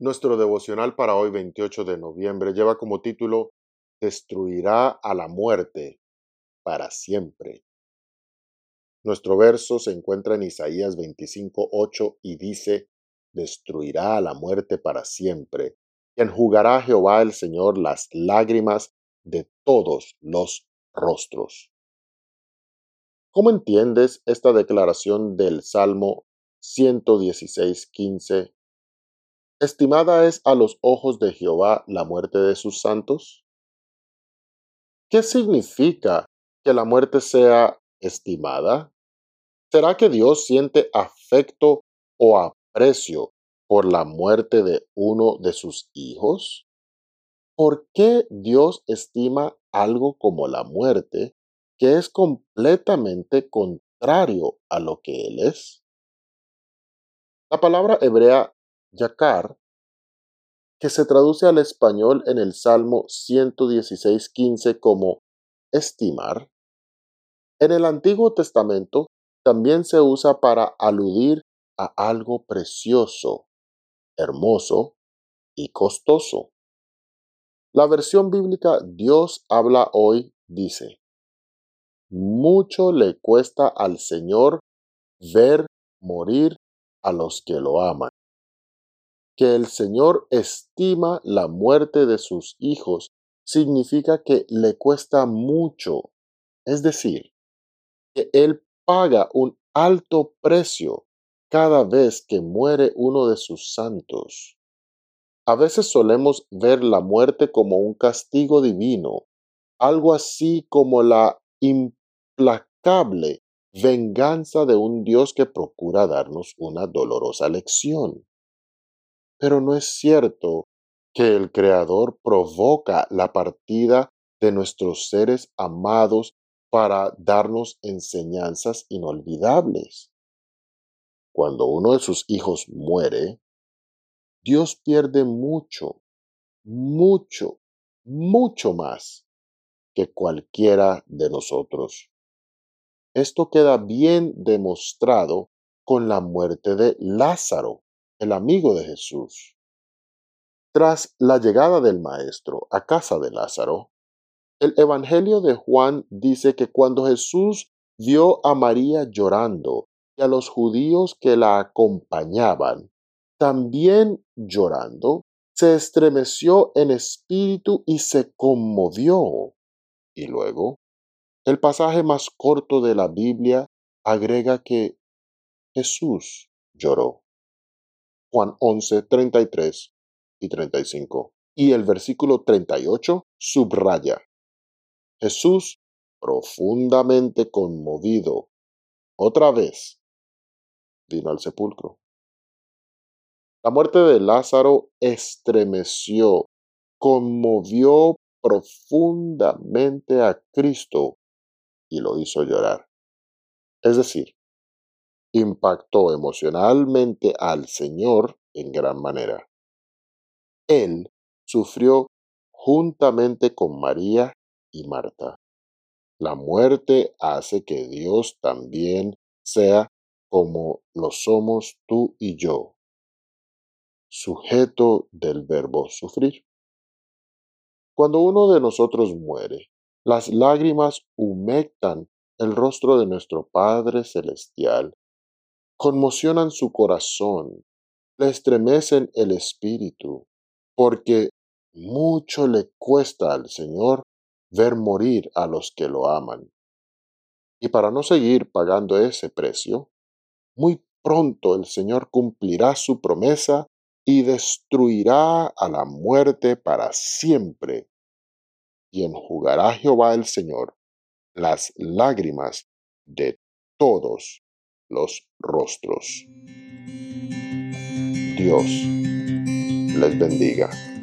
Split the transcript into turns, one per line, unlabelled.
Nuestro devocional para hoy 28 de noviembre lleva como título Destruirá a la muerte para siempre. Nuestro verso se encuentra en Isaías 25:8 y dice, Destruirá a la muerte para siempre, y enjugará Jehová el Señor las lágrimas de todos los rostros. ¿Cómo entiendes esta declaración del Salmo 116.15. ¿Estimada es a los ojos de Jehová la muerte de sus santos? ¿Qué significa que la muerte sea estimada? ¿Será que Dios siente afecto o aprecio por la muerte de uno de sus hijos? ¿Por qué Dios estima algo como la muerte que es completamente contrario a lo que Él es? La palabra hebrea yakar, que se traduce al español en el Salmo 116.15 como estimar, en el Antiguo Testamento también se usa para aludir a algo precioso, hermoso y costoso. La versión bíblica Dios habla hoy dice, mucho le cuesta al Señor ver morir a los que lo aman. Que el Señor estima la muerte de sus hijos significa que le cuesta mucho, es decir, que Él paga un alto precio cada vez que muere uno de sus santos. A veces solemos ver la muerte como un castigo divino, algo así como la implacable venganza de un Dios que procura darnos una dolorosa lección. Pero no es cierto que el Creador provoca la partida de nuestros seres amados para darnos enseñanzas inolvidables. Cuando uno de sus hijos muere, Dios pierde mucho, mucho, mucho más que cualquiera de nosotros. Esto queda bien demostrado con la muerte de Lázaro, el amigo de Jesús. Tras la llegada del Maestro a casa de Lázaro, el Evangelio de Juan dice que cuando Jesús vio a María llorando y a los judíos que la acompañaban, también llorando, se estremeció en espíritu y se conmovió. Y luego el pasaje más corto de la Biblia agrega que Jesús lloró. Juan 11, 33 y 35. Y el versículo 38 subraya. Jesús, profundamente conmovido, otra vez vino al sepulcro. La muerte de Lázaro estremeció, conmovió profundamente a Cristo y lo hizo llorar. Es decir, impactó emocionalmente al Señor en gran manera. Él sufrió juntamente con María y Marta. La muerte hace que Dios también sea como lo somos tú y yo, sujeto del verbo sufrir. Cuando uno de nosotros muere, las lágrimas humectan el rostro de nuestro Padre Celestial, conmocionan su corazón, le estremecen el espíritu, porque mucho le cuesta al Señor ver morir a los que lo aman. Y para no seguir pagando ese precio, muy pronto el Señor cumplirá su promesa y destruirá a la muerte para siempre y enjugará Jehová el Señor las lágrimas de todos los rostros. Dios les bendiga.